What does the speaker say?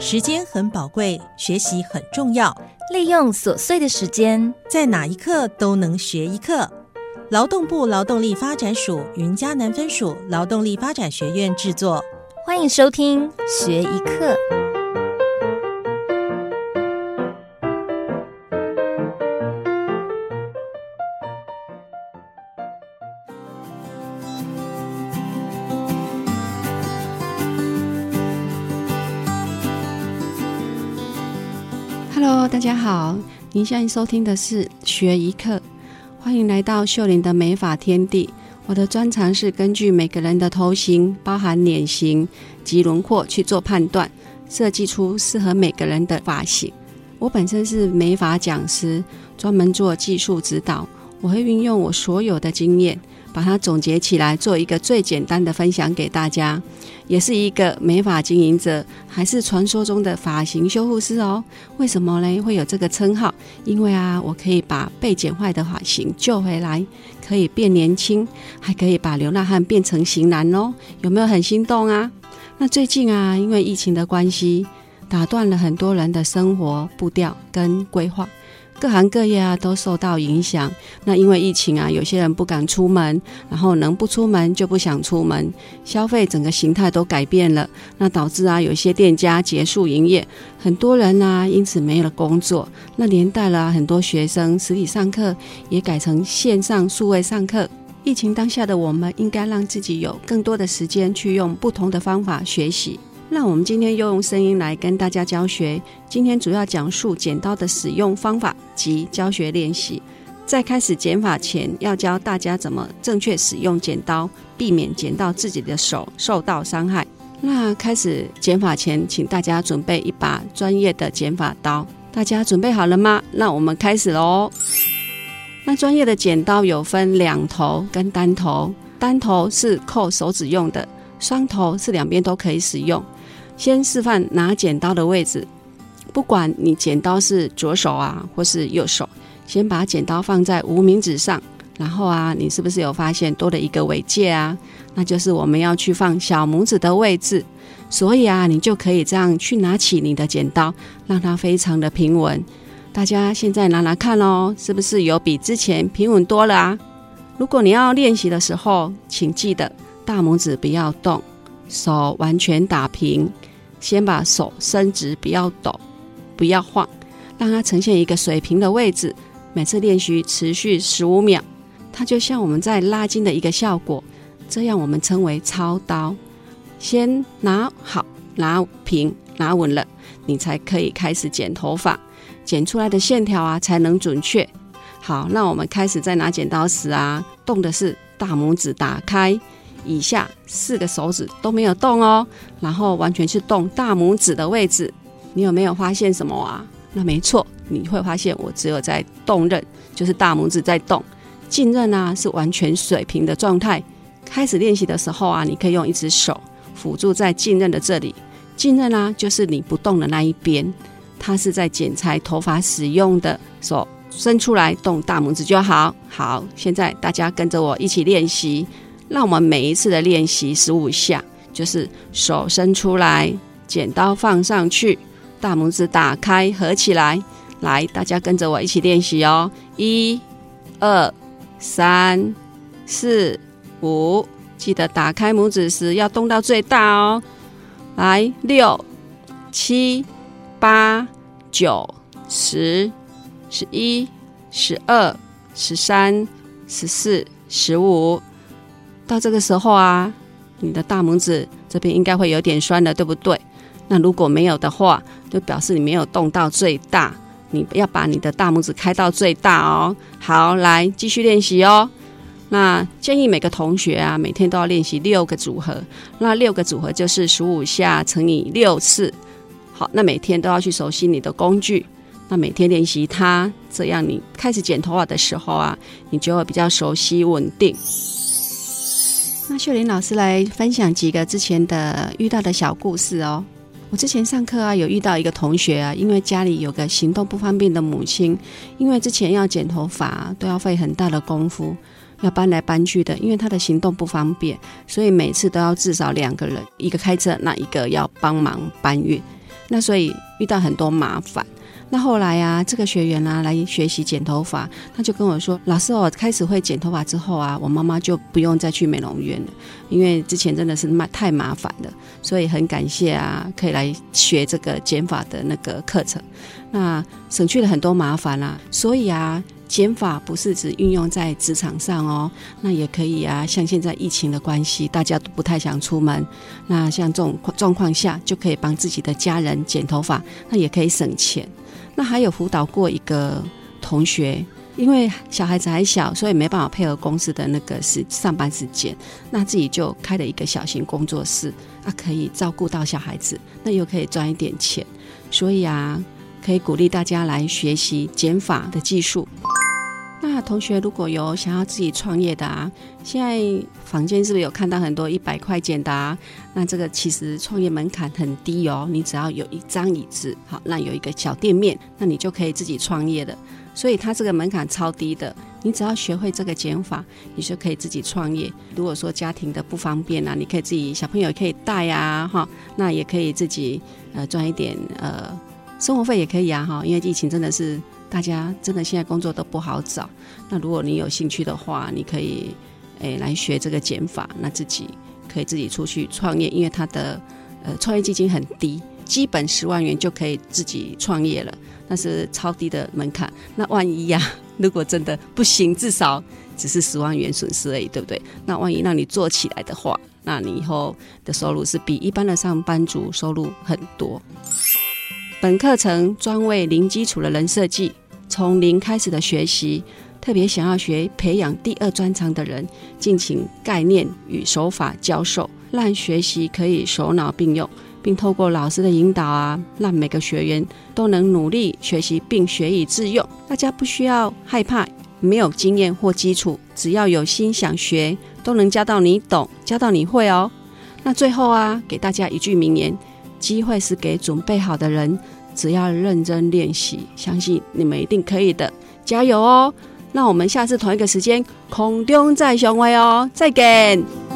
时间很宝贵，学习很重要。利用琐碎的时间，在哪一刻都能学一课。劳动部劳动力发展署云嘉南分署劳动力发展学院制作。欢迎收听学一课。Hello，大家好，您现在收听的是学一课，欢迎来到秀玲的美发天地。我的专长是根据每个人的头型，包含脸型及轮廓去做判断，设计出适合每个人的发型。我本身是美发讲师，专门做技术指导。我会运用我所有的经验，把它总结起来，做一个最简单的分享给大家。也是一个美发经营者，还是传说中的发型修护师哦？为什么呢？会有这个称号？因为啊，我可以把被剪坏的发型救回来，可以变年轻，还可以把流浪汉变成型男哦。有没有很心动啊？那最近啊，因为疫情的关系，打断了很多人的生活步调跟规划。各行各业啊都受到影响。那因为疫情啊，有些人不敢出门，然后能不出门就不想出门，消费整个形态都改变了。那导致啊，有些店家结束营业，很多人啊因此没了工作。那连带了很多学生实体上课也改成线上数位上课。疫情当下的我们，应该让自己有更多的时间去用不同的方法学习。那我们今天又用声音来跟大家教学。今天主要讲述剪刀的使用方法及教学练习。在开始剪法前，要教大家怎么正确使用剪刀，避免剪到自己的手受到伤害。那开始剪法前，请大家准备一把专业的剪法刀。大家准备好了吗？那我们开始喽。那专业的剪刀有分两头跟单头，单头是扣手指用的，双头是两边都可以使用。先示范拿剪刀的位置，不管你剪刀是左手啊，或是右手，先把剪刀放在无名指上，然后啊，你是不是有发现多了一个尾戒啊？那就是我们要去放小拇指的位置，所以啊，你就可以这样去拿起你的剪刀，让它非常的平稳。大家现在拿拿看哦，是不是有比之前平稳多了啊？如果你要练习的时候，请记得大拇指不要动，手完全打平。先把手伸直，不要抖，不要晃，让它呈现一个水平的位置。每次练习持续十五秒，它就像我们在拉筋的一个效果。这样我们称为操刀。先拿好、拿平、拿稳了，你才可以开始剪头发，剪出来的线条啊才能准确。好，那我们开始在拿剪刀时啊，动的是大拇指打开。以下四个手指都没有动哦，然后完全是动大拇指的位置。你有没有发现什么啊？那没错，你会发现我只有在动刃，就是大拇指在动，进刃啊是完全水平的状态。开始练习的时候啊，你可以用一只手辅助在进刃的这里，进刃啊就是你不动的那一边，它是在剪裁头发使用的。手伸出来动大拇指就好。好，现在大家跟着我一起练习。让我们每一次的练习十五下，就是手伸出来，剪刀放上去，大拇指打开合起来。来，大家跟着我一起练习哦！一、二、三、四、五，记得打开拇指时要动到最大哦。来，六、七、八、九、十、十一、十二、十三、十四、十五。到这个时候啊，你的大拇指这边应该会有点酸了，对不对？那如果没有的话，就表示你没有动到最大。你要把你的大拇指开到最大哦。好，来继续练习哦。那建议每个同学啊，每天都要练习六个组合。那六个组合就是十五下乘以六次。好，那每天都要去熟悉你的工具。那每天练习它，这样你开始剪头发的时候啊，你就会比较熟悉稳定。那秀玲老师来分享几个之前的遇到的小故事哦。我之前上课啊，有遇到一个同学啊，因为家里有个行动不方便的母亲，因为之前要剪头发都要费很大的功夫，要搬来搬去的，因为他的行动不方便，所以每次都要至少两个人，一个开车，那一个要帮忙搬运。那所以遇到很多麻烦。那后来啊，这个学员啊来学习剪头发，他就跟我说：“老师，我开始会剪头发之后啊，我妈妈就不用再去美容院了，因为之前真的是麻太麻烦了，所以很感谢啊，可以来学这个剪发的那个课程，那省去了很多麻烦啦。所以啊，剪发不是只运用在职场上哦，那也可以啊，像现在疫情的关系，大家都不太想出门，那像这种状况下，就可以帮自己的家人剪头发，那也可以省钱。”那还有辅导过一个同学，因为小孩子还小，所以没办法配合公司的那个是上班时间，那自己就开了一个小型工作室，啊，可以照顾到小孩子，那又可以赚一点钱，所以啊，可以鼓励大家来学习减法的技术。那同学如果有想要自己创业的啊，现在房间是不是有看到很多一百块钱的啊？那这个其实创业门槛很低哦，你只要有一张椅子，好，那有一个小店面，那你就可以自己创业的。所以它这个门槛超低的，你只要学会这个减法，你就可以自己创业。如果说家庭的不方便啊，你可以自己小朋友可以带呀，哈，那也可以自己呃赚一点呃生活费也可以啊，哈，因为疫情真的是。大家真的现在工作都不好找，那如果你有兴趣的话，你可以诶来学这个减法，那自己可以自己出去创业，因为他的呃创业基金很低，基本十万元就可以自己创业了，那是超低的门槛。那万一呀，如果真的不行，至少只是十万元损失而已，对不对？那万一让你做起来的话，那你以后的收入是比一般的上班族收入很多。本课程专为零基础的人设计，从零开始的学习，特别想要学培养第二专长的人，进行概念与手法教授，让学习可以手脑并用，并透过老师的引导啊，让每个学员都能努力学习并学以致用。大家不需要害怕没有经验或基础，只要有心想学，都能教到你懂，教到你会哦。那最后啊，给大家一句名言。机会是给准备好的人，只要认真练习，相信你们一定可以的，加油哦！那我们下次同一个时间空中再相会哦，再见。